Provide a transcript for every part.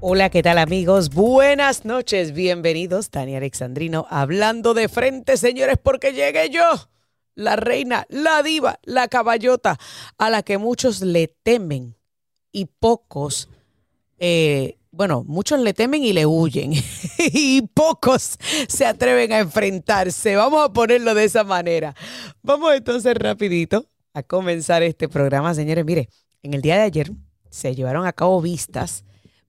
Hola, ¿qué tal amigos? Buenas noches, bienvenidos. Tania Alexandrino hablando de frente, señores, porque llegué yo, la reina, la diva, la caballota, a la que muchos le temen y pocos, eh, bueno, muchos le temen y le huyen y pocos se atreven a enfrentarse. Vamos a ponerlo de esa manera. Vamos entonces rapidito a comenzar este programa, señores. Mire, en el día de ayer se llevaron a cabo vistas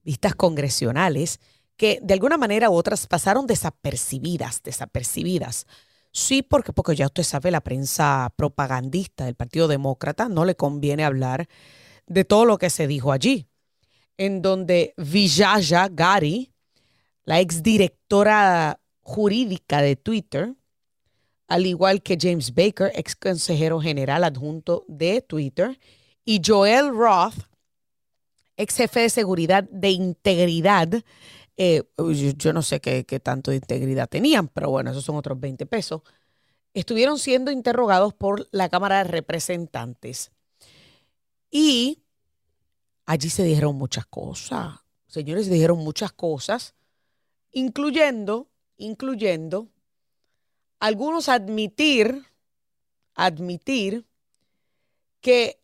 vistas congresionales que de alguna manera u otras pasaron desapercibidas, desapercibidas. Sí, porque, porque ya usted sabe, la prensa propagandista del Partido Demócrata no le conviene hablar de todo lo que se dijo allí, en donde Vijaya Gari, la exdirectora jurídica de Twitter, al igual que James Baker, ex consejero general adjunto de Twitter, y Joel Roth, ex jefe de seguridad de integridad. Eh, yo, no sé qué, tanto de integridad tenían, pero bueno, esos son otros 20 pesos. Estuvieron siendo interrogados por la Cámara de Representantes. Y allí se dijeron muchas cosas. Señores, se dijeron muchas cosas, incluyendo, incluyendo algunos admitir, admitir que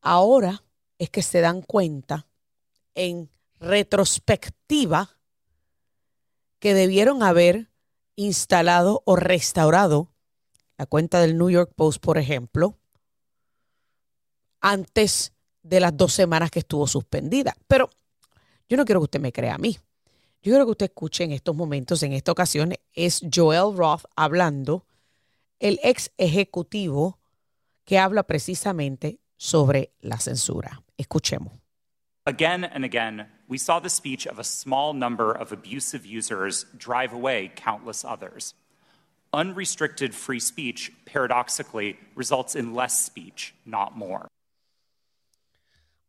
ahora es que se dan cuenta en retrospectiva que debieron haber instalado o restaurado la cuenta del New York Post, por ejemplo, antes de las dos semanas que estuvo suspendida. Pero yo no quiero que usted me crea a mí. Yo quiero que usted escuche en estos momentos, en esta ocasión, es Joel Roth hablando, el ex ejecutivo que habla precisamente sobre la censura. Escuchemos. Again and again, we saw the speech of a small number of abusive users drive away countless others. Unrestricted free speech, paradoxically, results in less speech, not more.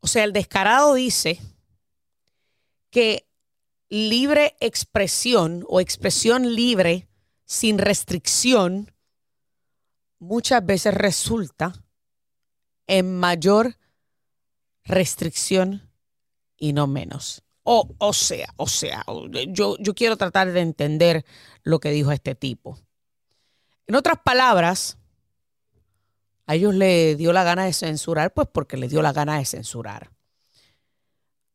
O sea, el descarado dice que libre expresión o expresión libre sin restricción muchas veces resulta en mayor restricción y no menos. O, o sea, o sea, yo, yo quiero tratar de entender lo que dijo este tipo. En otras palabras, a ellos le dio la gana de censurar, pues porque le dio la gana de censurar.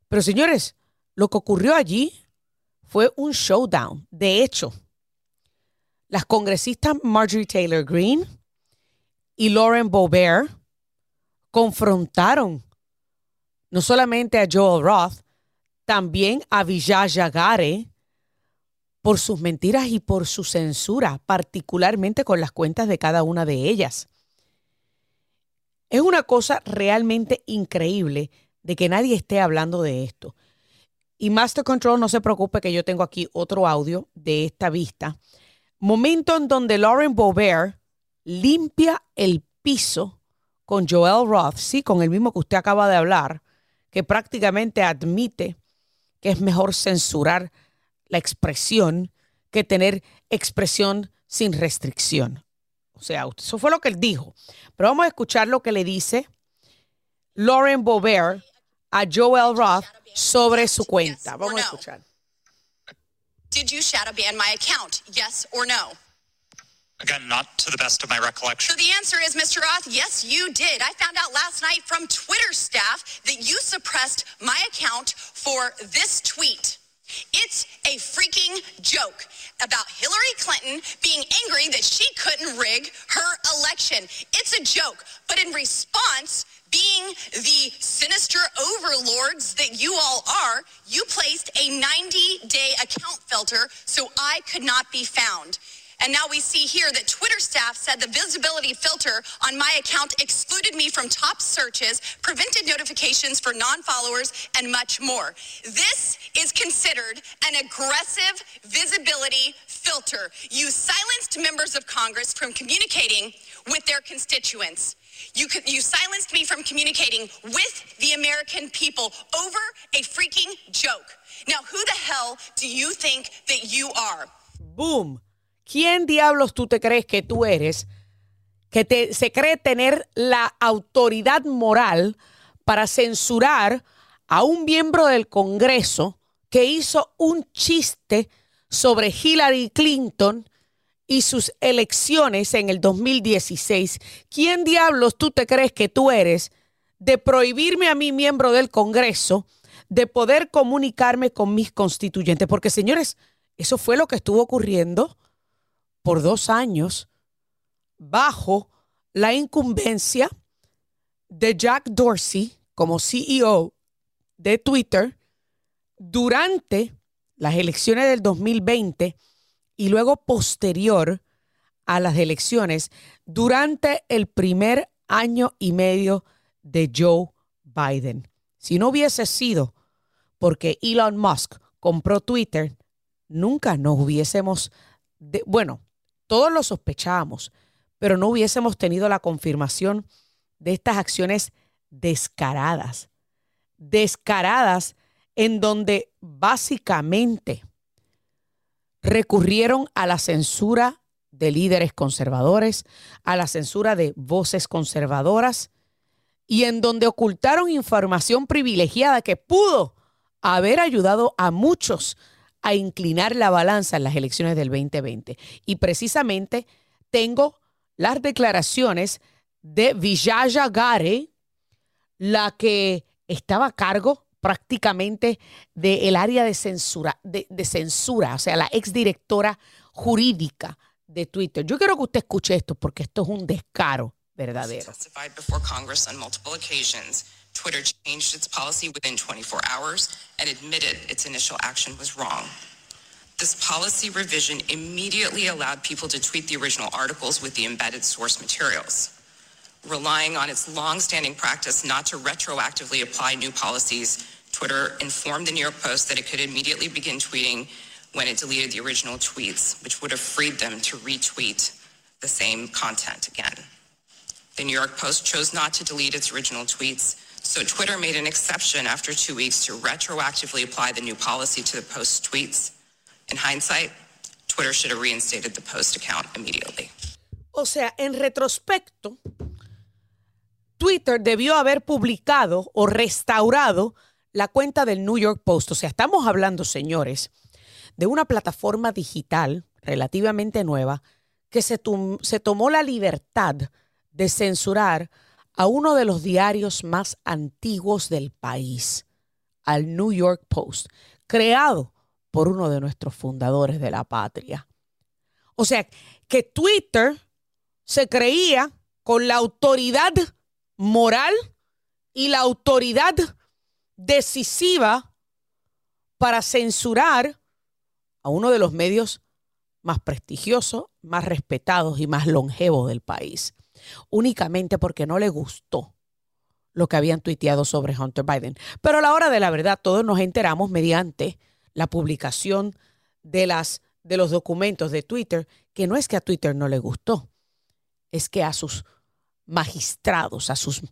Pero señores, lo que ocurrió allí fue un showdown. De hecho, las congresistas Marjorie Taylor Greene y Lauren Boebert confrontaron no solamente a Joel Roth, también a Vijaya Gare por sus mentiras y por su censura, particularmente con las cuentas de cada una de ellas. Es una cosa realmente increíble de que nadie esté hablando de esto. Y Master Control, no se preocupe que yo tengo aquí otro audio de esta vista. Momento en donde Lauren Boebert limpia el piso con Joel Roth, sí, con el mismo que usted acaba de hablar, que prácticamente admite que es mejor censurar la expresión que tener expresión sin restricción. O sea, eso fue lo que él dijo. Pero vamos a escuchar lo que le dice Lauren Boebert a Joel Roth sobre su cuenta. Vamos a escuchar. Did you shadow ban my account? Yes or no? Again, not to the best of my recollection. So the answer is, Mr. Roth, yes, you did. I found out last night from Twitter staff that you suppressed my account for this tweet. It's a freaking joke about Hillary Clinton being angry that she couldn't rig her election. It's a joke. But in response, being the sinister overlords that you all are, you placed a 90 day account filter so I could not be found. And now we see here that Twitter staff said the visibility filter on my account excluded me from top searches, prevented notifications for non followers, and much more. This is considered an aggressive visibility filter. You silenced members of Congress from communicating with their constituents. You, you silenced me from communicating with the American people over a freaking joke. Now, who the hell do you think that you are? Boom. ¿Quién diablos tú te crees que tú eres que se cree tener la autoridad moral para censurar a un miembro del Congreso que hizo un chiste sobre Hillary Clinton y sus elecciones en el 2016. ¿Quién diablos tú te crees que tú eres de prohibirme a mí, miembro del Congreso, de poder comunicarme con mis constituyentes? Porque, señores, eso fue lo que estuvo ocurriendo por dos años bajo la incumbencia de Jack Dorsey como CEO de Twitter durante las elecciones del 2020 y luego posterior a las elecciones durante el primer año y medio de Joe Biden. Si no hubiese sido porque Elon Musk compró Twitter, nunca nos hubiésemos, bueno, todos lo sospechábamos, pero no hubiésemos tenido la confirmación de estas acciones descaradas, descaradas en donde básicamente recurrieron a la censura de líderes conservadores, a la censura de voces conservadoras y en donde ocultaron información privilegiada que pudo haber ayudado a muchos a inclinar la balanza en las elecciones del 2020. Y precisamente tengo las declaraciones de Vijaya Gare, la que estaba a cargo prácticamente del área de censura, de, de, censura, o sea, la exdirectora jurídica de Twitter. Yo quiero que usted escuche esto porque esto es un descaro verdadero. Twitter changed its policy within 24 hours and admitted its initial action was wrong. This policy revision immediately allowed people to tweet the original articles with the embedded source materials. Relying on its long-standing practice not to retroactively apply new policies, Twitter informed the New York Post that it could immediately begin tweeting when it deleted the original tweets, which would have freed them to retweet the same content again. The New York Post chose not to delete its original tweets, so Twitter made an exception after two weeks to retroactively apply the new policy to the Post's tweets. In hindsight, Twitter should have reinstated the Post account immediately. O sea, en retrospecto, Twitter debió haber publicado o restaurado la cuenta del New York Post. O sea, estamos hablando, señores, de una plataforma digital relativamente nueva que se, se tomó la libertad de censurar a uno de los diarios más antiguos del país, al New York Post, creado por uno de nuestros fundadores de la patria. O sea, que Twitter se creía con la autoridad moral y la autoridad decisiva para censurar a uno de los medios más prestigiosos, más respetados y más longevos del país, únicamente porque no le gustó lo que habían tuiteado sobre Hunter Biden. Pero a la hora de la verdad, todos nos enteramos mediante la publicación de, las, de los documentos de Twitter, que no es que a Twitter no le gustó, es que a sus magistrados, a sus,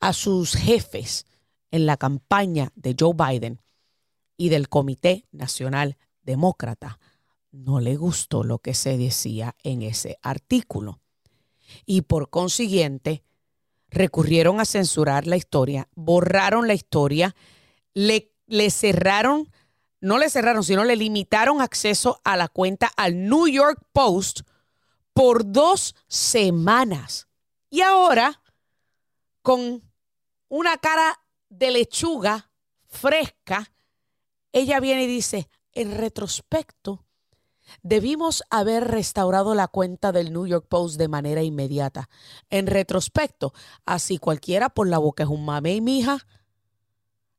a sus jefes en la campaña de Joe Biden y del Comité Nacional Demócrata, no le gustó lo que se decía en ese artículo. Y por consiguiente, recurrieron a censurar la historia, borraron la historia, le, le cerraron no le cerraron, sino le limitaron acceso a la cuenta al New York Post por dos semanas. Y ahora, con una cara de lechuga fresca, ella viene y dice, en retrospecto, debimos haber restaurado la cuenta del New York Post de manera inmediata. En retrospecto, así cualquiera por la boca es un mame y mija.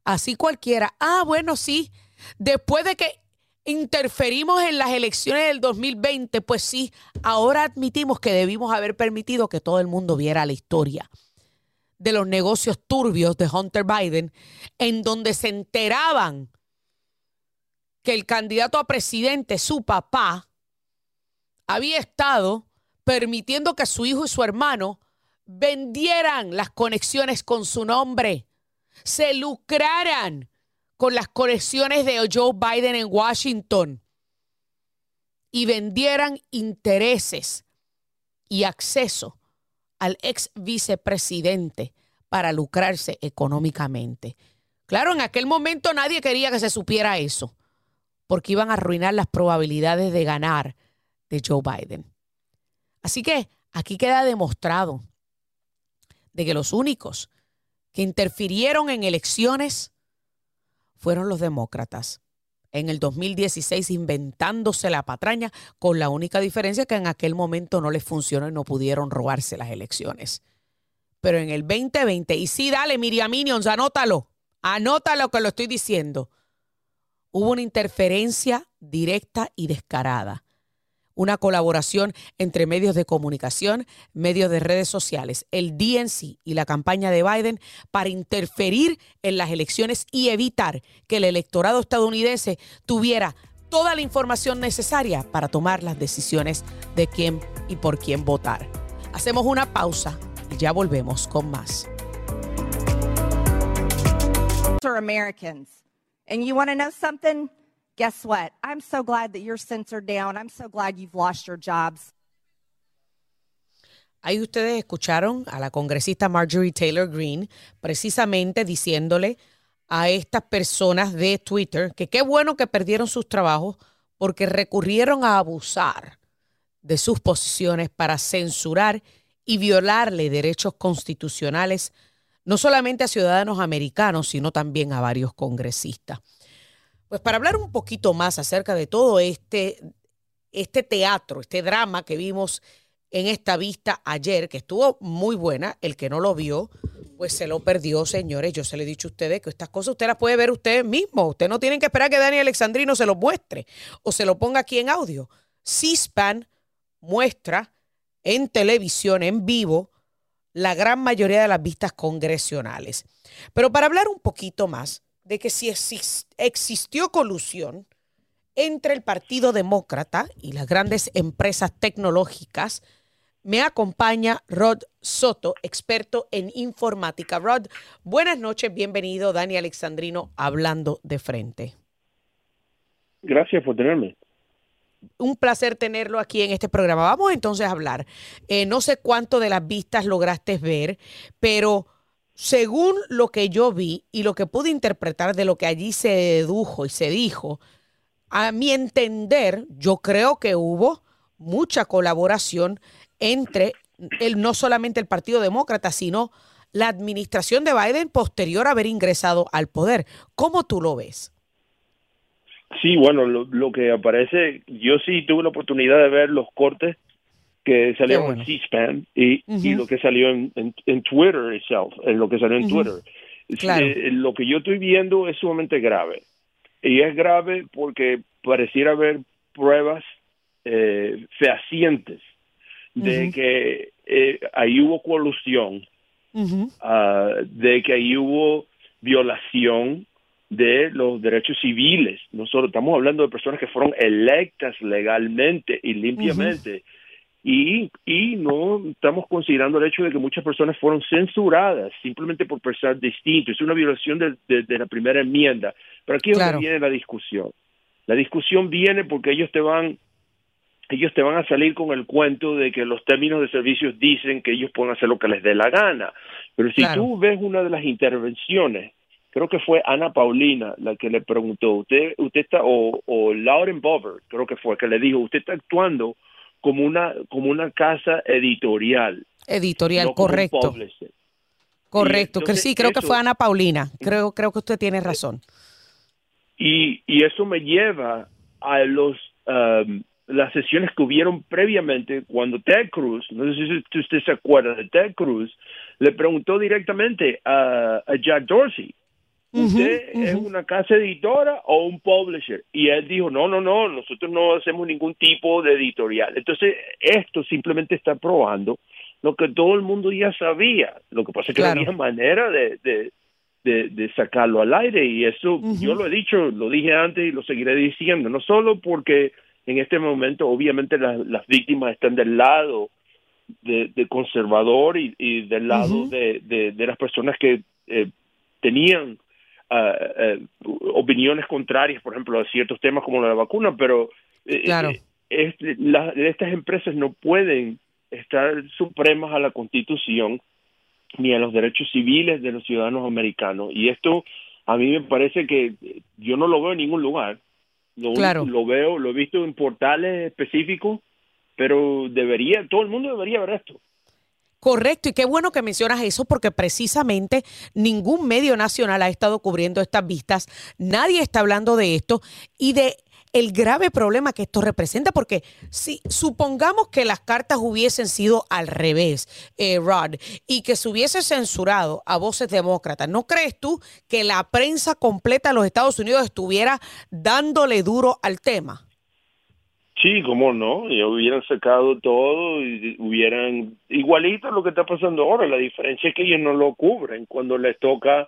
Así cualquiera. Ah, bueno, sí Después de que interferimos en las elecciones del 2020, pues sí, ahora admitimos que debimos haber permitido que todo el mundo viera la historia de los negocios turbios de Hunter Biden, en donde se enteraban que el candidato a presidente, su papá, había estado permitiendo que su hijo y su hermano vendieran las conexiones con su nombre, se lucraran con las conexiones de Joe Biden en Washington y vendieran intereses y acceso al ex vicepresidente para lucrarse económicamente. Claro, en aquel momento nadie quería que se supiera eso, porque iban a arruinar las probabilidades de ganar de Joe Biden. Así que aquí queda demostrado de que los únicos que interfirieron en elecciones fueron los demócratas en el 2016 inventándose la patraña, con la única diferencia que en aquel momento no les funcionó y no pudieron robarse las elecciones. Pero en el 2020, y sí, dale, Miriam Minions, anótalo, anótalo que lo estoy diciendo. Hubo una interferencia directa y descarada una colaboración entre medios de comunicación, medios de redes sociales, el DNC y la campaña de Biden para interferir en las elecciones y evitar que el electorado estadounidense tuviera toda la información necesaria para tomar las decisiones de quién y por quién votar. Hacemos una pausa y ya volvemos con más. And you want to know something? guess what? I'm so glad that you're censored down. I'm so glad you've lost your jobs. Ahí ustedes escucharon a la congresista Marjorie Taylor Greene precisamente diciéndole a estas personas de Twitter que qué bueno que perdieron sus trabajos porque recurrieron a abusar de sus posiciones para censurar y violarle derechos constitucionales no solamente a ciudadanos americanos, sino también a varios congresistas. Pues para hablar un poquito más acerca de todo este, este teatro, este drama que vimos en esta vista ayer, que estuvo muy buena, el que no lo vio, pues se lo perdió, señores. Yo se le he dicho a ustedes que estas cosas usted las puede ver usted mismo. Usted no tienen que esperar que Daniel Alexandrino se lo muestre o se lo ponga aquí en audio. C-SPAN muestra en televisión, en vivo, la gran mayoría de las vistas congresionales. Pero para hablar un poquito más, de que si existió colusión entre el Partido Demócrata y las grandes empresas tecnológicas, me acompaña Rod Soto, experto en informática. Rod, buenas noches, bienvenido. Dani Alexandrino hablando de frente. Gracias por tenerme. Un placer tenerlo aquí en este programa. Vamos entonces a hablar. Eh, no sé cuánto de las vistas lograste ver, pero según lo que yo vi y lo que pude interpretar de lo que allí se dedujo y se dijo, a mi entender, yo creo que hubo mucha colaboración entre el, no solamente el Partido Demócrata, sino la administración de Biden posterior a haber ingresado al poder. ¿Cómo tú lo ves? Sí, bueno, lo, lo que aparece, yo sí tuve la oportunidad de ver los cortes que salió en C-SPAN y, y, lo que salió en, en, Twitter itself, en lo que salió en Twitter. Eh, lo que yo estoy viendo es sumamente grave. Y es grave porque pareciera haber pruebas eh, fehacientes de que eh, ahí hubo colusión, ah, de que ahí hubo violación de los derechos civiles. Nosotros estamos hablando de personas que fueron electas legalmente y limpiamente y, y no estamos considerando el hecho de que muchas personas fueron censuradas simplemente por pensar distinto. Es una violación de, de, la primera enmienda. Pero aquí es donde viene la discusión. La discusión viene porque ellos te van ellos te van a salir con el cuento de que los términos de servicios dicen que ellos pueden hacer lo que les dé la gana. Pero si tú ves una de las intervenciones, creo que fue Ana Paulina la que le preguntó, usted, usted está, o, o Lauren Bover, creo que fue, que le dijo, usted está actuando como una, como una casa editorial. Editorial, correcto. Correcto, que sí, creo que fue Ana Paulina. Creo, creo que usted tiene razón. Y, y eso me lleva a los um, las sesiones que hubieron previamente cuando Ted Cruz, no sé si usted se acuerda de Ted Cruz, le preguntó directamente a, a Jack Dorsey, ¿Usted es una casa editora o un publisher? Y él dijo, no, no, no, nosotros no hacemos ningún tipo de editorial. Entonces, esto simplemente está probando lo que todo el mundo ya sabía. Lo que pasa es que no había manera de, de, de, sacarlo al aire y eso yo lo he dicho, lo dije antes y lo seguiré diciendo, no solo porque en este momento obviamente las, víctimas están del lado de, conservador y, del lado de, de, las personas que eh, tenían uh, opiniones contrarias, por ejemplo, a ciertos temas como la vacuna, pero eh, este, estas empresas no pueden estar supremas a la Constitución ni a los derechos civiles de los ciudadanos americanos. Y esto a mí me parece que yo no lo veo en ningún lugar. Lo, Claro. lo veo, lo he visto en portales específicos, pero debería, todo el mundo debería ver esto. Correcto, y qué bueno que mencionas eso porque precisamente ningún medio nacional ha estado cubriendo estas vistas, nadie está hablando de esto y de el grave problema que esto representa, porque si supongamos que las cartas hubiesen sido al revés, eh, Rod, y que se hubiese censurado a voces demócratas, ¿no crees tú que la prensa completa de los Estados Unidos estuviera dándole duro al tema? Sí, cómo no, y hubieran sacado todo y hubieran igualito lo que está pasando ahora. La diferencia es que ellos no lo cubren cuando les toca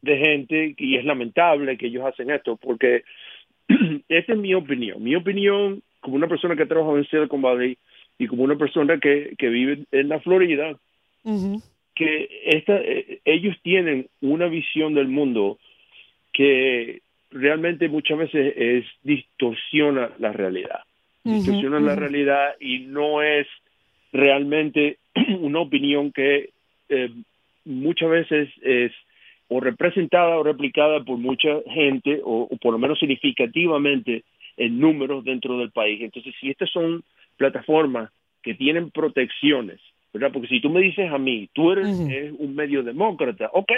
de gente y es lamentable que ellos hacen esto porque esa es mi opinión. Mi opinión como una persona que trabaja en Silicon Valley y como una persona que, que vive en la Florida, que esta, eh, ellos tienen una visión del mundo que realmente muchas veces es distorsiona la realidad. Distorsiona la realidad y no es realmente una opinión que eh, muchas veces es o representada o replicada por mucha gente o, o por lo menos significativamente en números dentro del país. Entonces, si estas son plataformas que tienen protecciones, ¿verdad? Porque si tú me dices a mí, tú eres un medio demócrata, ok,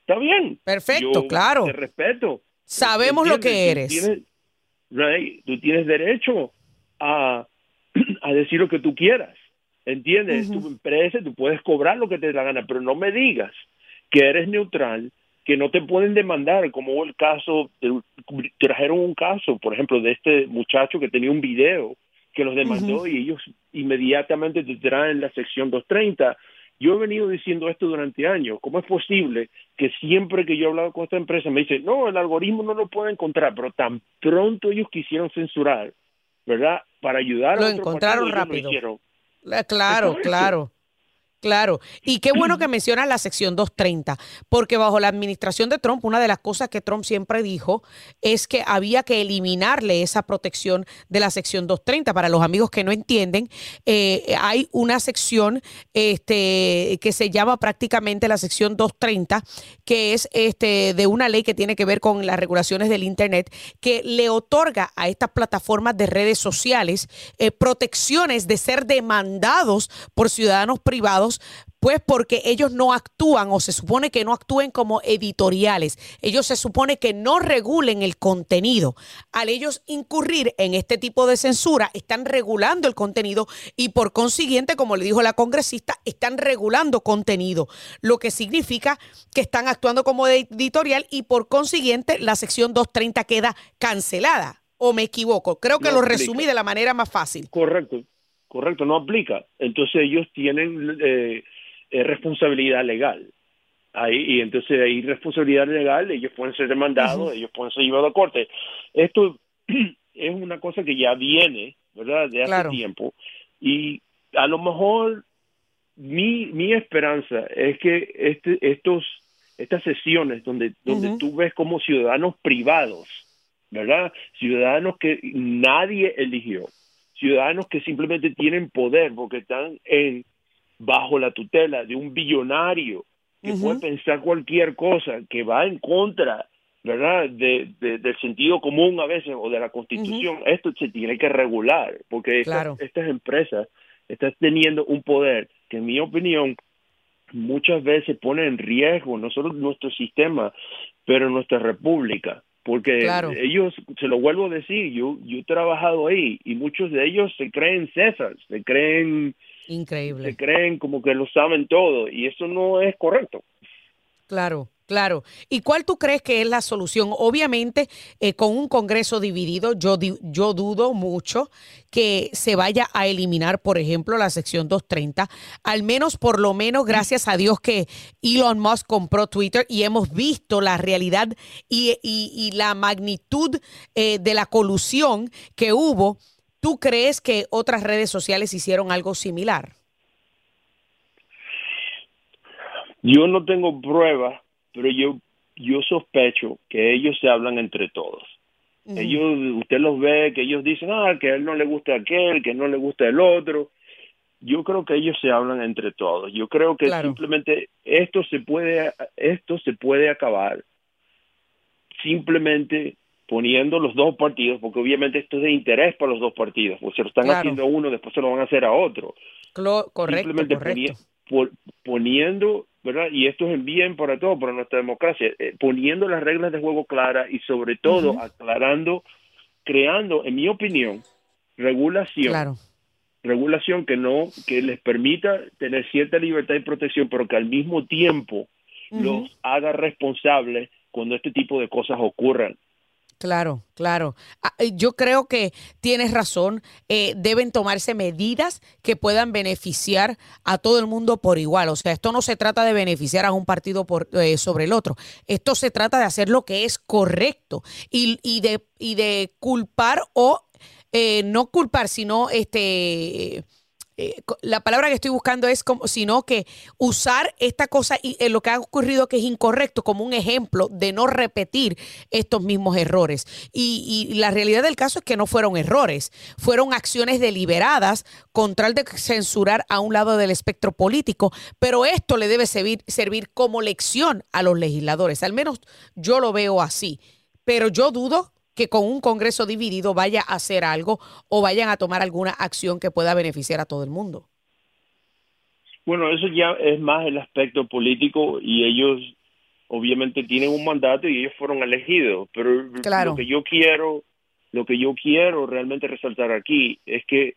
está bien. Perfecto, Yo claro. Te respeto. Sabemos lo que. Tú eres. tienes- right, tú tienes derecho a, a decir lo que tú quieras. ¿Entiendes? Tu empresa, tú puedes cobrar lo que te dé la gana, pero no me digas que eres neutral, que no te pueden demandar, como el caso, trajeron un caso, por ejemplo, de este muchacho que tenía un video que los demandó y ellos inmediatamente te traen la sección 230. Yo he venido diciendo esto durante años. ¿Cómo es posible que siempre que yo he hablado con esta empresa me dicen, no, el algoritmo no lo puede encontrar, pero tan pronto ellos quisieron censurar, ¿verdad? Para ayudar Lo a otro encontraron rápido. Eh, Claro, claro. Claro, y qué bueno que mencionas la sección 230, porque bajo la administración de Trump, una de las cosas que Trump siempre dijo es que había que eliminarle esa protección de la sección 230. Para los amigos que no entienden, eh, hay una sección este, que se llama prácticamente la sección 230, que es este, de una ley que tiene que ver con las regulaciones del Internet, que le otorga a estas plataformas de redes sociales eh, protecciones de ser demandados por ciudadanos privados pues porque ellos no actúan o se supone que no actúen como editoriales. Ellos se supone que no regulen el contenido. Al ellos incurrir en este tipo de censura, están regulando el contenido y por consiguiente, como le dijo la congresista, están regulando contenido, lo que significa que están actuando como editorial y por consiguiente la sección 230 queda cancelada. ¿O me equivoco? Creo que No lo resumí de la manera más fácil. Correcto, correcto, no aplica. Entonces ellos tienen eh, eh, responsabilidad legal. Ahí, y entonces hay responsabilidad legal, ellos pueden ser demandados, ellos pueden ser llevados a corte. Esto es una cosa que ya viene, ¿verdad? De hace Claro. tiempo. Y a lo mejor mi, mi esperanza es que este, estos, estas sesiones donde, donde tú ves como ciudadanos privados, ¿verdad? Ciudadanos que nadie eligió, ciudadanos que simplemente tienen poder porque están en bajo la tutela de un billonario que puede pensar cualquier cosa que va en contra verdad de, de- del sentido común a veces o de la constitución esto se tiene que regular porque estas- estas empresas están teniendo un poder que en mi opinión muchas veces pone en riesgo no solo nuestro sistema pero nuestra república porque Claro. ellos se lo vuelvo a decir yo yo he trabajado ahí y muchos de ellos se creen César se creen Increíble. se creen como que lo saben todo y eso no es correcto Claro, claro. ¿Y cuál tú crees que es la solución? Obviamente, eh, con un Congreso dividido, yo, yo dudo mucho que se vaya a eliminar, por ejemplo, la sección 230. Al menos, por lo menos, gracias a Dios que Elon Musk compró Twitter y hemos visto la realidad y, y- y la magnitud eh, de la colusión que hubo. ¿Tú crees que otras redes sociales hicieron algo similar? yo no tengo pruebas pero yo yo sospecho que ellos se hablan entre todos. Ellos usted los ve que ellos dicen ah que a él no le gusta aquel que no le gusta el otro yo creo que ellos se hablan entre todos. Yo creo que Claro. simplemente esto se puede esto se puede acabar simplemente poniendo los dos partidos, porque obviamente esto es de interés para los dos partidos, o se lo están haciendo a uno, después se lo van a hacer a otro. correcto, simplemente poniendo, ¿verdad? Y esto es el bien para todo, para nuestra democracia, eh, poniendo las reglas de juego claras y sobre todo aclarando, creando, en mi opinión, regulación. Regulación que no, que les permita tener cierta libertad y protección, pero que al mismo tiempo los haga responsables cuando este tipo de cosas ocurran. Claro, claro. Ah, eh, yo creo que tienes razón. Eh, deben tomarse medidas que puedan beneficiar a todo el mundo por igual. O sea, esto no se trata de beneficiar a un partido por, eh, sobre el otro. Esto se trata de hacer lo que es correcto y, y, de, y de culpar o no culpar, sino este eh, la palabra que estoy buscando es como, sino que usar esta cosa y eh, lo que ha ocurrido que es incorrecto como un ejemplo de no repetir estos mismos errores. Y, la realidad del caso es que no fueron errores, fueron acciones deliberadas con tal de censurar a un lado del espectro político, pero esto le debe servir, servir como lección a los legisladores, al menos yo lo veo así, pero yo dudo que con un Congreso dividido vaya a hacer algo o vayan a tomar alguna acción que pueda beneficiar a todo el mundo. Bueno, eso ya es más el aspecto político y ellos obviamente tienen un mandato y ellos fueron elegidos, pero lo que yo quiero, lo que yo quiero realmente resaltar aquí es que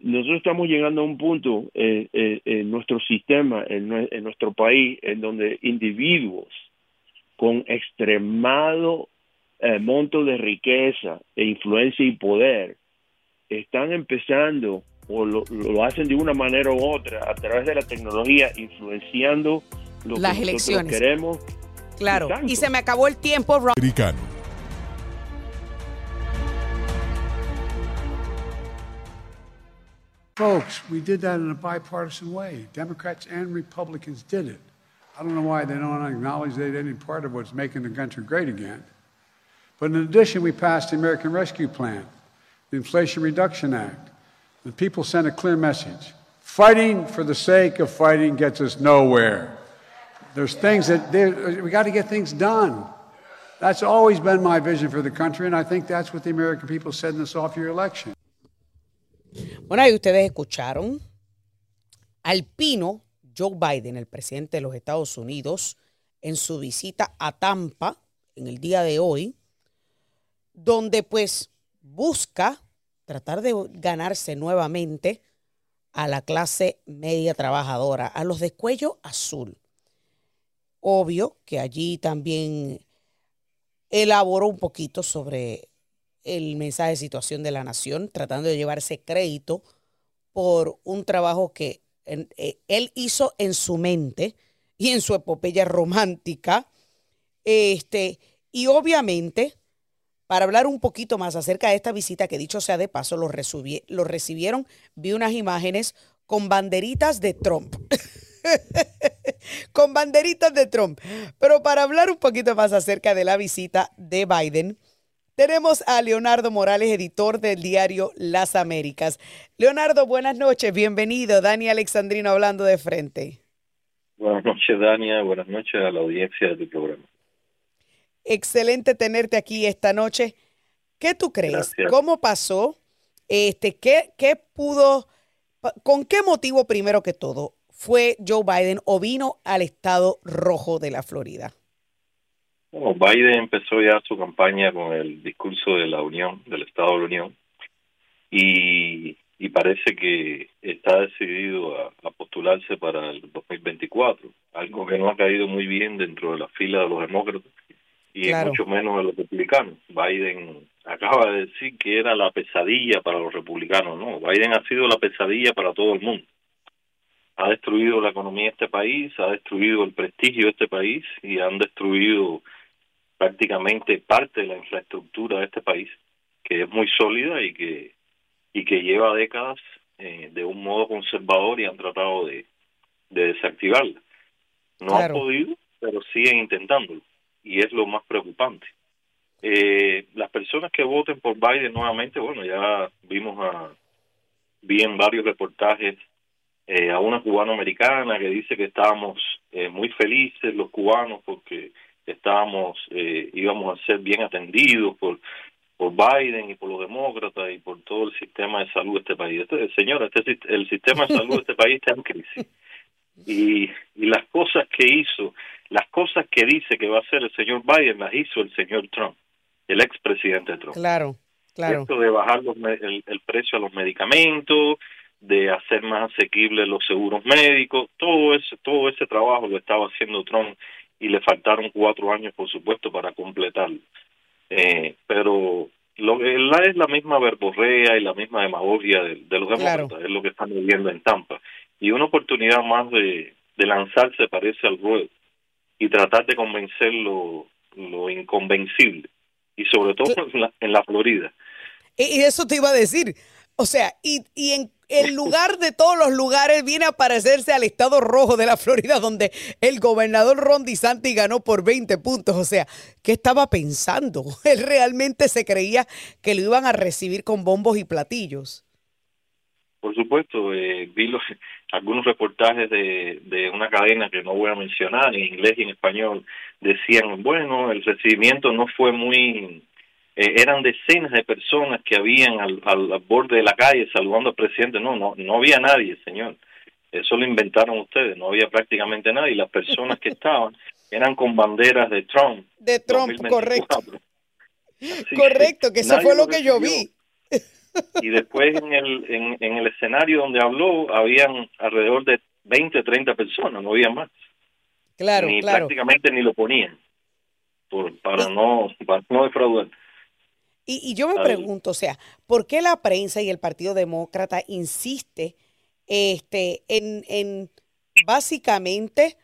nosotros estamos llegando a un punto eh, eh, en nuestro sistema, en, en nuestro país, en donde individuos con extremado eh, monto de riqueza, e influencia y poder, están empezando o lo, hacen de una manera u otra a través de la tecnología, influenciando lo las que elecciones. queremos. Claro, y se me acabó el tiempo, Americano. Folks, we did that in a bipartisan way. Democrats and Republicans did it. I don't know why they don't acknowledge they did any part of what's making the country great again. But in addition, we passed the American Rescue Plan, the Inflation Reduction Act. The people sent a clear message. Fighting for the sake of fighting gets us nowhere. There's things that we got to get things done. That's always been my vision for the country, and I think that's what the American people said in this off-year election. Bueno, ahí ustedes escucharon al pino Joe Biden, el presidente de los Estados Unidos, en su visita a Tampa en el día de hoy, donde pues busca tratar de ganarse nuevamente a la clase media trabajadora, a los de cuello azul. Obvio que allí también elaboró un poquito sobre el mensaje de situación de la nación, tratando de llevarse crédito por un trabajo que eh, él hizo en su mente y en su epopeya romántica. Este, y obviamente para hablar un poquito más acerca de esta visita, que dicho sea de paso, lo, recibieron, vi unas imágenes con banderitas de Trump. con banderitas de Trump. Pero para hablar un poquito más acerca de la visita de Biden, tenemos a Leonardo Morales, editor del diario Las Américas. Leonardo, buenas noches, bienvenido. Dani Alexandrino hablando de frente. Buenas noches, Dania. Buenas noches a la audiencia de tu programa. Excelente tenerte aquí esta noche. ¿Qué tú crees? ¿Cómo pasó? Este, ¿qué, ¿Qué pudo, con qué motivo primero que todo fue Joe Biden o vino al estado rojo de la Florida? Bueno, Biden empezó ya su campaña con el discurso de la Unión, del Estado de la Unión, y, y parece que está decidido a, a, postularse para el 2024, algo que no ha caído muy bien dentro de la fila de los demócratas y mucho menos de los republicanos. Biden acaba de decir que era la pesadilla para los republicanos, no, Biden ha sido la pesadilla para todo el mundo. Ha destruido la economía de este país, ha destruido el prestigio de este país y han destruido prácticamente parte de la infraestructura de este país, que es muy sólida y que y que lleva décadas eh, de un modo conservador y han tratado de, de desactivarla. No han podido, pero siguen intentándolo y es lo más preocupante. Eh, las personas que voten por Biden nuevamente, bueno, ya vimos a, vi en varios reportajes eh, a una cubano americana que dice que estábamos eh, muy felices los cubanos porque estábamos, eh, íbamos a ser bien atendidos por por Biden y por los demócratas y por todo el sistema de salud de este país. Este, señora, este, el sistema de salud de este país está en crisis. Y, y las cosas que hizo, las cosas que dice que va a hacer el señor Biden, las hizo el señor Trump, el expresidente Trump. Claro, claro. Esto de bajar el, el precio a los medicamentos, de hacer más asequibles los seguros médicos, todo ese, todo ese trabajo lo estaba haciendo Trump y le faltaron cuatro años, por supuesto, para completarlo. Eh, pero lo que es la misma verborrea y la misma demagogia de, los demócratas, es lo que están viviendo en Tampa. Y una oportunidad más de, lanzarse parece al ruedo y tratar de convencer lo, inconvencible, y sobre todo en la, en la Florida. Y eso te iba a decir, o sea, y, y en el lugar de todos los lugares viene a parecerse al estado rojo de la Florida, donde el gobernador Ron DeSantis ganó por 20 puntos. O sea, ¿qué estaba pensando? Él realmente se creía que lo iban a recibir con bombos y platillos. Por supuesto, eh, vi los, algunos reportajes de, de una cadena que no voy a mencionar, en inglés y en español, decían, bueno, el recibimiento no fue muy eh, eran decenas de personas que habían al, al, borde de la calle saludando al presidente. No, no, no había nadie, señor. Eso lo inventaron ustedes, no había prácticamente nadie. Y las personas que estaban eran con banderas de Trump. De Trump, correcto. correcto, que, eso fue lo que yo vi. Y después en el, en, en el escenario donde habló, habían alrededor de 20, 30 personas, no había más. Claro, ni claro. prácticamente ni lo ponían por, para no para no defraudar. Y, yo me pregunto, o sea, ¿por qué la prensa y el Partido Demócrata insiste este, en, en básicamente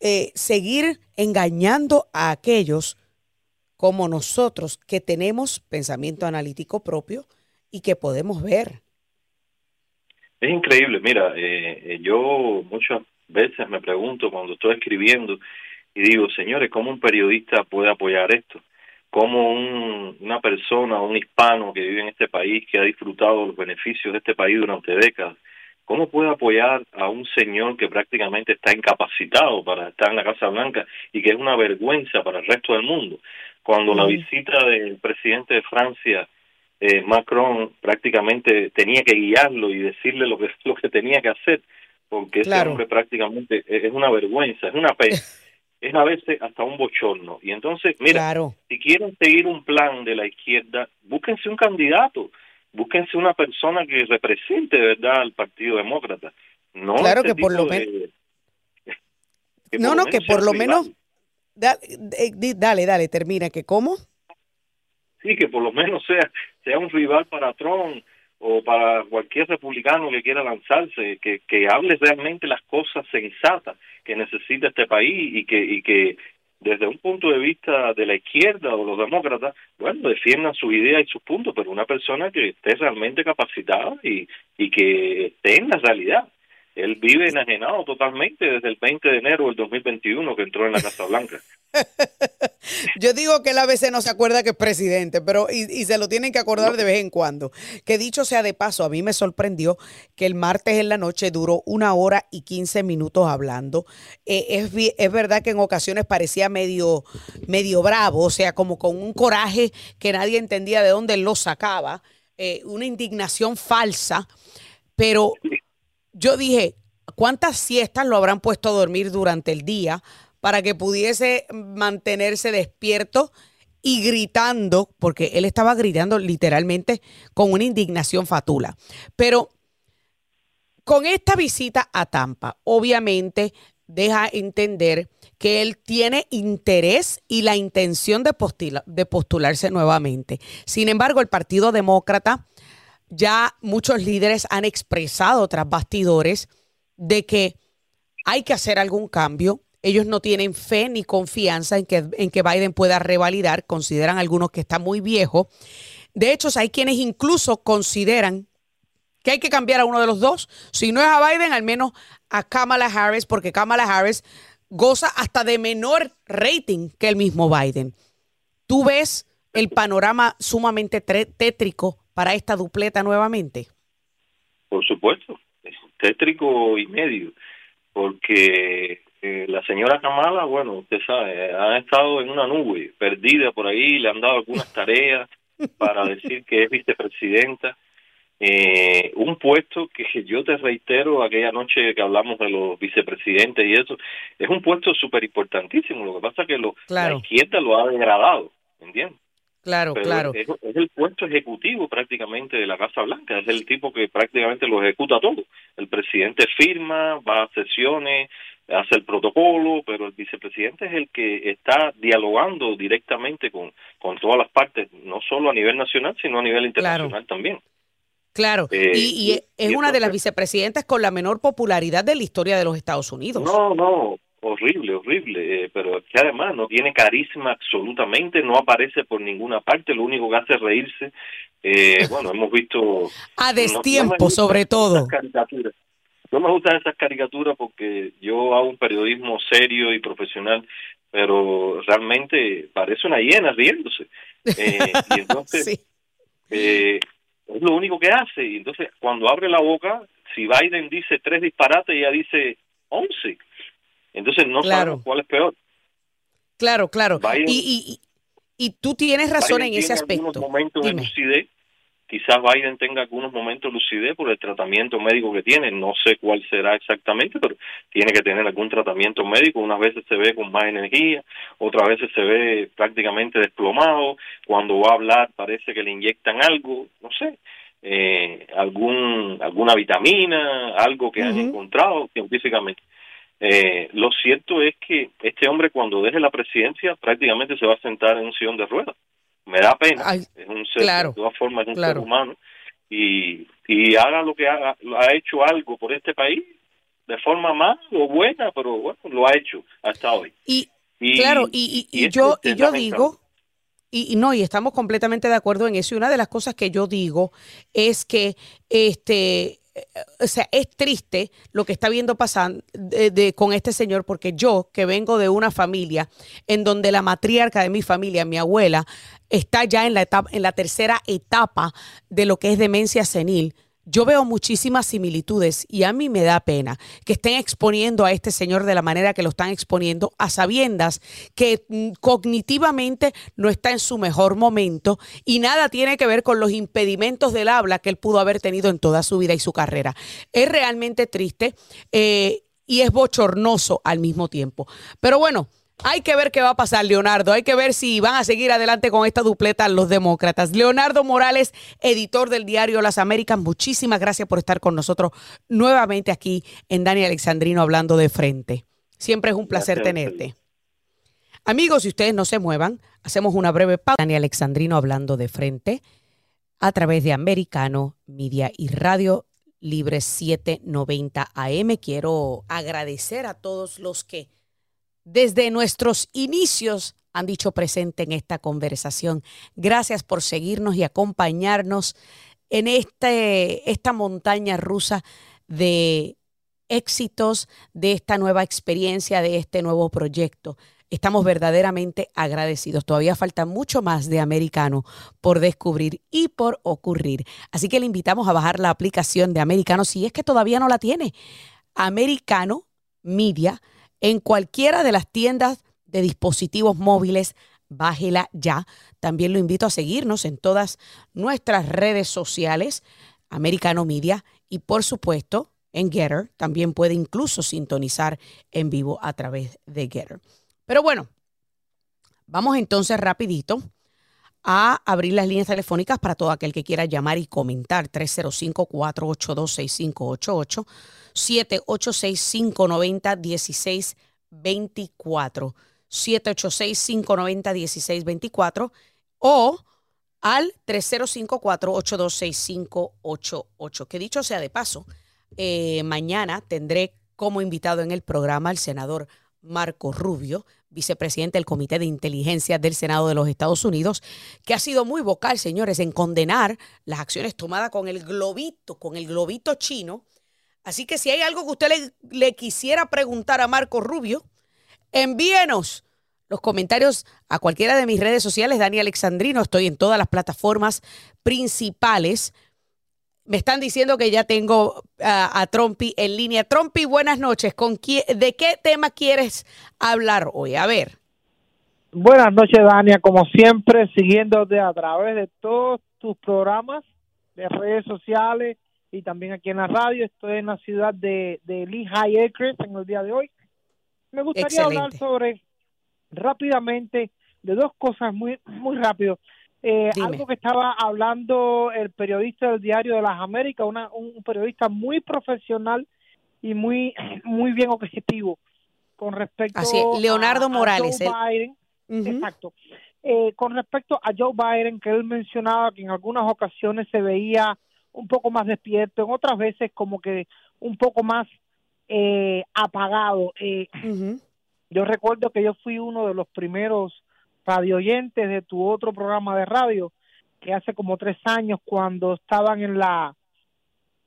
eh, seguir engañando a aquellos como nosotros que tenemos pensamiento analítico propio y que podemos ver? Es increíble, mira, eh, eh, yo muchas veces me pregunto cuando estoy escribiendo y digo, señores, ¿cómo un periodista puede apoyar esto? como un, una persona, un hispano que vive en este país, que ha disfrutado los beneficios de este país durante décadas, ¿cómo puede apoyar a un señor que prácticamente está incapacitado para estar en la Casa Blanca y que es una vergüenza para el resto del mundo? Cuando la visita del presidente de Francia, eh, Macron, prácticamente tenía que guiarlo y decirle lo que, lo que tenía que hacer, porque ese hombre prácticamente es una vergüenza, es una pena. es a veces hasta un bochorno. Y entonces, mira, si quieren seguir un plan de la izquierda, búsquense un candidato, búsquense una persona que represente verdad al Partido Demócrata. No claro que por lo menos... No, no, que por lo menos... Eh, dale, dale, termina, que cómo? Sí, que por lo menos sea, sea un rival para Trump o para cualquier republicano que quiera lanzarse, que, que hable realmente las cosas sensatas que necesita este país y que, y que desde un punto de vista de la izquierda o los demócratas, bueno, defiendan su idea y sus puntos, pero una persona que esté realmente capacitada y, y que esté en la realidad. Él vive enajenado totalmente desde el 20 de enero del 2021 que entró en la Casa Blanca. Yo digo que él a veces no se acuerda que es presidente, pero y, se lo tienen que acordar de vez en cuando. Que dicho sea de paso, a mí me sorprendió que el martes en la noche duró una hora y 15 minutos hablando. Eh, es, es, verdad que en ocasiones parecía medio, medio bravo, o sea, como con un coraje que nadie entendía de dónde lo sacaba, eh, una indignación falsa, pero yo dije, ¿cuántas siestas lo habrán puesto a dormir durante el día para que pudiese mantenerse despierto y gritando, porque él estaba gritando literalmente con una indignación fatula? Pero con esta visita a Tampa, obviamente deja entender que él tiene interés y la intención de, de postularse nuevamente. Sin embargo, el Partido Demócrata ya muchos líderes han expresado tras bastidores de que hay que hacer algún cambio. Ellos no tienen fe ni confianza en que, en que Biden pueda revalidar. Consideran algunos que está muy viejo. De hecho, hay quienes incluso consideran que hay que cambiar a uno de los dos. Si no es a Biden, al menos a Kamala Harris, porque Kamala Harris goza hasta de menor rating que el mismo Biden. Tú ves el panorama sumamente tétrico para esta dupleta nuevamente? Por supuesto, es tétrico y medio, porque eh, la señora Kamala, bueno, usted sabe, ha estado en una nube, perdida por ahí, le han dado algunas tareas para decir que es vicepresidenta. Eh, un puesto que yo te reitero aquella noche que hablamos de los vicepresidentes y eso, es un puesto súper importantísimo. Lo que pasa es que lo, la izquierda lo ha degradado, ¿entiendes? Claro, claro. Es, el puesto ejecutivo prácticamente de la Casa Blanca, es el tipo que prácticamente lo ejecuta todo. El presidente firma, va a sesiones, hace el protocolo, pero el vicepresidente es el que está dialogando directamente con, con todas las partes, no solo a nivel nacional, sino a nivel internacional también. Claro, y, eh, es una de las vicepresidentas con la menor popularidad de la historia de los Estados Unidos. No, no, horrible, horrible, eh, pero que además no tiene carisma absolutamente, no aparece por ninguna parte, lo único que hace es reírse. Eh, bueno, hemos visto... A destiempo, sobre todo. No me gustan esas caricaturas porque yo hago un periodismo serio y profesional, pero realmente parece una hiena riéndose. Eh, y entonces... es lo único que hace. Y entonces, cuando abre la boca, si Biden dice tres disparates, ella dice once. Entonces no claro. cuál es peor. Claro, claro. y, y, y, tú tienes razón en ese aspecto. momentos de lucidez. Quizás Biden tenga algunos momentos de lucidez por el tratamiento médico que tiene. No sé cuál será exactamente, pero tiene que tener algún tratamiento médico. Unas veces se ve con más energía, otras veces se ve prácticamente desplomado. Cuando va a hablar parece que le inyectan algo, no sé. Eh, algún alguna vitamina, algo que han encontrado científicamente. Eh, lo cierto es que este hombre cuando deje la presidencia prácticamente se va a sentar en un sillón de ruedas. Me da pena, es un ser, de todas formas es un ser humano y, y haga lo que haga, ha hecho algo por este país de forma mal o buena, pero bueno, lo ha hecho hasta hoy. Y, claro, y, y, yo, y yo digo, y, no, y estamos completamente de acuerdo en eso. Y una de las cosas que yo digo es que este o sea, es triste lo que está viendo pasando de, con este señor, porque yo, que vengo de una familia en donde la matriarca de mi familia, mi abuela, está ya en la, etapa, en la tercera etapa de lo que es demencia senil, yo veo muchísimas similitudes y a mí me da pena que estén exponiendo a este señor de la manera que lo están exponiendo, a sabiendas que mm, cognitivamente no está en su mejor momento y nada tiene que ver con los impedimentos del habla que él pudo haber tenido en toda su vida y su carrera. Es realmente triste eh, y es bochornoso al mismo tiempo. Pero bueno. Hay que ver qué va a pasar, Leonardo. Hay que ver si van a seguir adelante con esta dupleta los demócratas. Leonardo Morales, editor del diario Las Américas, muchísimas gracias por estar con nosotros nuevamente aquí en Dani Alexandrino hablando de frente. Siempre es un placer tenerte. Amigos, si ustedes no se muevan, hacemos una breve pausa. Dani Alexandrino hablando de frente a través de Americano Media y Radio Libre 790 AM. Quiero agradecer a todos los que desde nuestros inicios han dicho presente en esta conversación. Gracias por seguirnos y acompañarnos en este, esta montaña rusa de éxitos, de esta nueva experiencia, de este nuevo proyecto. Estamos verdaderamente agradecidos. Todavía falta mucho más de americano por descubrir y por ocurrir. Así que le invitamos a bajar la aplicación de americano si es que todavía no la tiene. Americano Media en cualquiera de las tiendas de dispositivos móviles. Bájela ya. También lo invito a seguirnos en todas nuestras redes sociales, Americano Media, y por supuesto en Getter. También puede incluso sintonizar en vivo a través de Getter. Pero bueno, vamos entonces rapidito a abrir las líneas telefónicas para todo aquel que quiera llamar y comentar. 305-482-6588, 786-590-1624, 786-590-1624 o al 305-482-6588. Que dicho sea de paso, eh, mañana tendré como invitado en el programa al senador Marco Rubio, vicepresidente del Comité de Inteligencia del Senado de los Estados Unidos, que ha sido muy vocal, señores, en condenar las acciones tomadas con el globito, con el globito chino. Así que si hay algo que usted le, le quisiera preguntar a Marco Rubio, envíenos los comentarios a cualquiera de mis redes sociales, Dani Alexandrino, estoy en todas las plataformas principales Me están diciendo que ya tengo a, a Trompi en línea. Trompi, buenas noches. ¿Con ¿De qué tema quieres hablar hoy? A ver. Buenas noches, Dania. Como siempre, siguiéndote a través de todos tus programas de redes sociales y también aquí en la radio. Estoy en la ciudad de, de Lehigh Acres en el día de hoy. Me gustaría hablar sobre rápidamente de dos cosas muy muy rápido. Eh, algo que estaba hablando el periodista del Diario de las Américas, una, un periodista muy profesional y muy muy bien objetivo con respecto Así, Leonardo a, Morales, Joe Biden. Exacto. Eh, con respecto a Joe Biden, que él mencionaba que en algunas ocasiones se veía un poco más despierto, en otras veces como que un poco más eh, apagado. Eh, Yo recuerdo que yo fui uno de los primeros radioyentes de tu otro programa de radio, que hace como tres años cuando estaban en la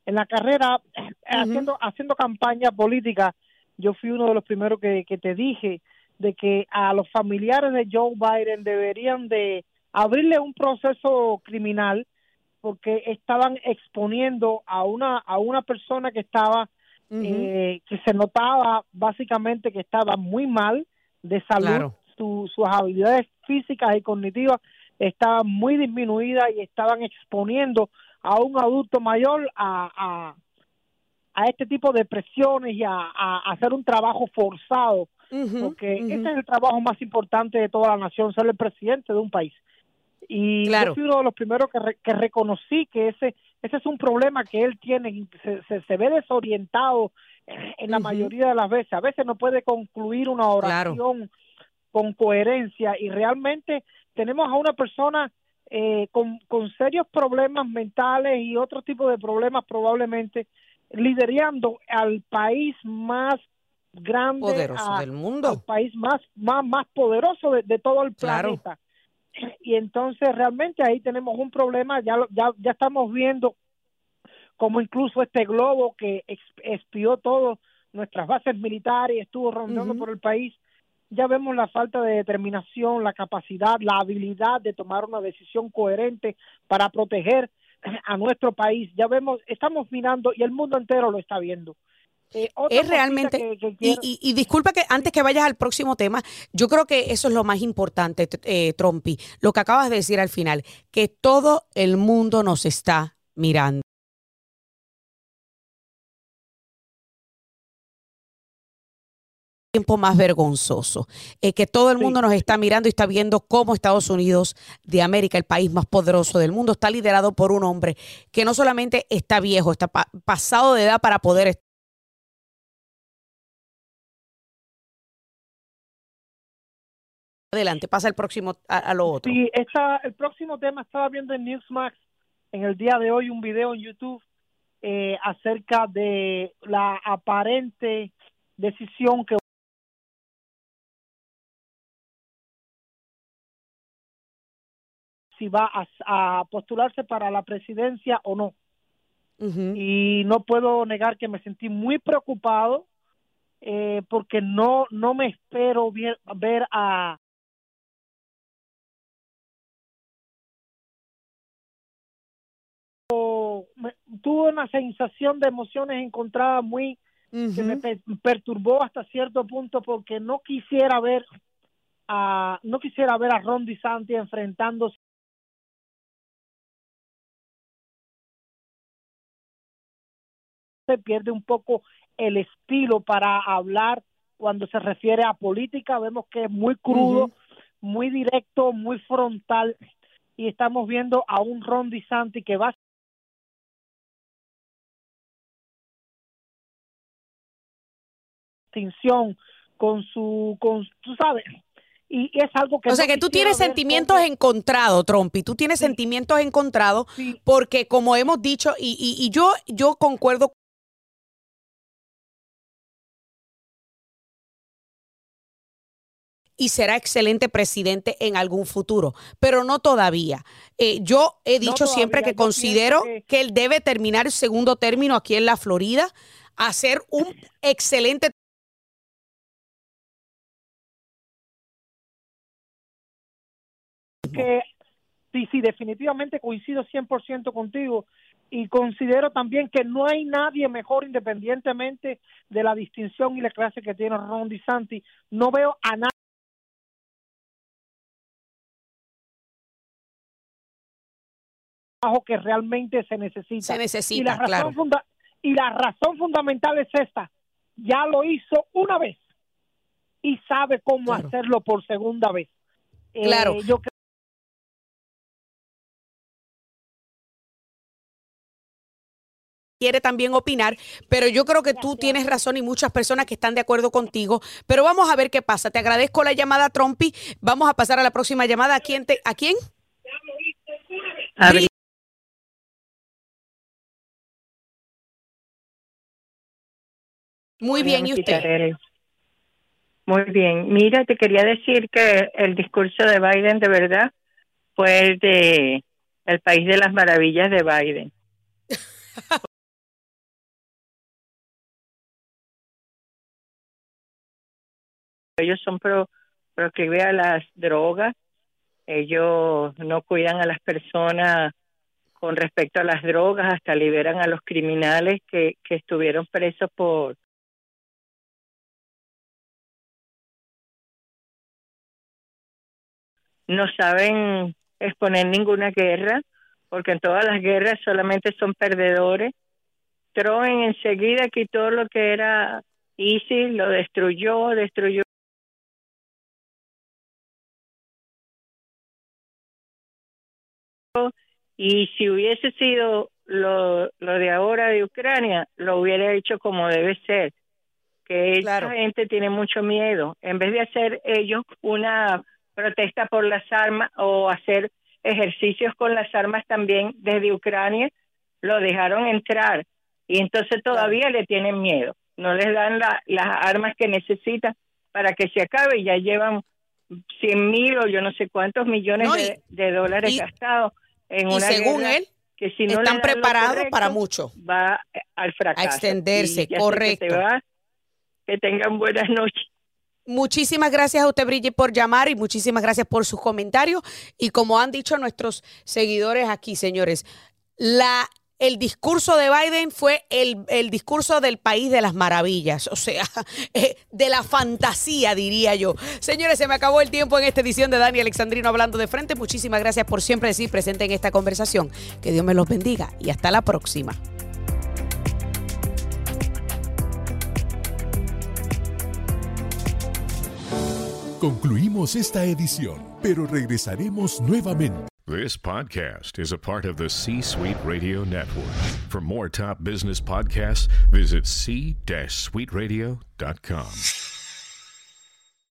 en la carrera haciendo haciendo campaña política, yo fui uno de los primeros que, que te dije de que a los familiares de Joe Biden deberían de abrirle un proceso criminal porque estaban exponiendo a una a una persona que estaba eh, que se notaba básicamente que estaba muy mal de salud sus habilidades físicas y cognitivas estaban muy disminuidas y estaban exponiendo a un adulto mayor a, a, a este tipo de presiones y a, a hacer un trabajo forzado porque este es el trabajo más importante de toda la nación, ser el presidente de un país. Y yo fui uno de los primeros que, que reconocí que ese ese es un problema que él tiene, se, se, ve desorientado en la mayoría de las veces. A veces no puede concluir una oración con coherencia y realmente tenemos a una persona eh, con, con serios problemas mentales y otro tipo de problemas probablemente liderando al país más grande poderoso del mundo, el país más más más poderoso de, todo el planeta. Y entonces realmente ahí tenemos un problema, ya ya ya estamos viendo como incluso este globo que espió todas nuestras bases militares y estuvo rondando por el país, ya vemos la falta de determinación, la capacidad, la habilidad de tomar una decisión coherente para proteger a nuestro país. Ya vemos, estamos mirando y el mundo entero lo está viendo. Eh, es realmente, y, disculpa que antes que vayas al próximo tema, yo creo que eso es lo más importante, eh, Trompi, lo que acabas de decir al final, que todo el mundo nos está mirando. Tiempo más vergonzoso, eh, que todo el mundo nos está mirando y está viendo cómo Estados Unidos de América, el país más poderoso del mundo, está liderado por un hombre que no solamente está viejo, está pasado de edad para poder estar Adelante, pasa el próximo a, lo otro. Sí, el próximo tema estaba viendo en Newsmax en el día de hoy un video en YouTube eh, acerca de la aparente decisión que si va a, postularse para la presidencia o no. Y no puedo negar que me sentí muy preocupado eh, porque no no me espero ver a tuve una sensación de emociones encontradas muy que me perturbó hasta cierto punto porque no quisiera ver a no quisiera ver a Ron DeSantis enfrentándose se pierde un poco el estilo para hablar. Cuando se refiere a política vemos que es muy crudo muy directo muy frontal. Y estamos viendo a un Ron DeSantis que va distinción con su, con, tú sabes, y, es algo que... O sea, que tú tienes sentimientos encontrados, Trompi, tú tienes sentimientos encontrados porque como hemos dicho, y, y, y yo, yo concuerdo y será excelente presidente en algún futuro, pero no todavía. Eh, yo he dicho siempre que considero que... que... él debe terminar el segundo término aquí en la Florida, hacer un excelente que sí, sí, definitivamente coincido 100% contigo, y considero también que no hay nadie mejor independientemente de la distinción y la clase que tiene Ron DeSantis. No veo a nadie que realmente se necesita. Se necesita, y la razón y la razón fundamental es esta. Ya lo hizo una vez y sabe cómo hacerlo por segunda vez. Claro. Eh, yo quiere también opinar, pero yo creo que tú tienes razón y muchas personas que están de acuerdo contigo, pero vamos a ver qué pasa. Te agradezco la llamada, Trompi. Vamos a pasar a la próxima llamada. ¿A quién? Te, ¿A quién? Muy bien, ¿y usted? Muy bien. Mira, te quería decir que el discurso de Biden de verdad fue el de el país de las maravillas de Biden. ellos son pro, proclive a las drogas, ellos no cuidan a las personas con respecto a las drogas, hasta liberan a los criminales que, que estuvieron presos por no saben exponer ninguna guerra, porque en todas las guerras solamente son perdedores. Troen enseguida quitó lo que era ISIS, lo destruyó, destruyó y si hubiese sido lo, lo de ahora de Ucrania, lo hubiera hecho como debe ser, que esa gente tiene mucho miedo. En vez de hacer ellos una protesta por las armas o hacer ejercicios con las armas también desde Ucrania, lo dejaron entrar. Y entonces todavía le tienen miedo. No les dan las armas que necesitan para que se acabe. Y ya llevan 100 mil o yo no sé cuántos millones de, dólares gastados en una según él que si no están preparados para mucho. va al fracaso. A extenderse correcto. que, que tengan buenas noches Muchísimas gracias a usted, Brigitte, por llamar y muchísimas gracias por sus comentarios. Y como han dicho nuestros seguidores aquí, señores, la el discurso de Biden fue el, el, discurso del país de las maravillas, o sea, eh, de la fantasía, diría yo. Señores, se me acabó el tiempo en esta edición de Dani Alexandrino hablando de frente. Muchísimas gracias por siempre decir presente en esta conversación. Que Dios me los bendiga y hasta la próxima. Concluimos esta edición, pero regresaremos nuevamente. This podcast is a part of the C Suite Radio Network. For more top business podcasts, visit c-suiteradio.com.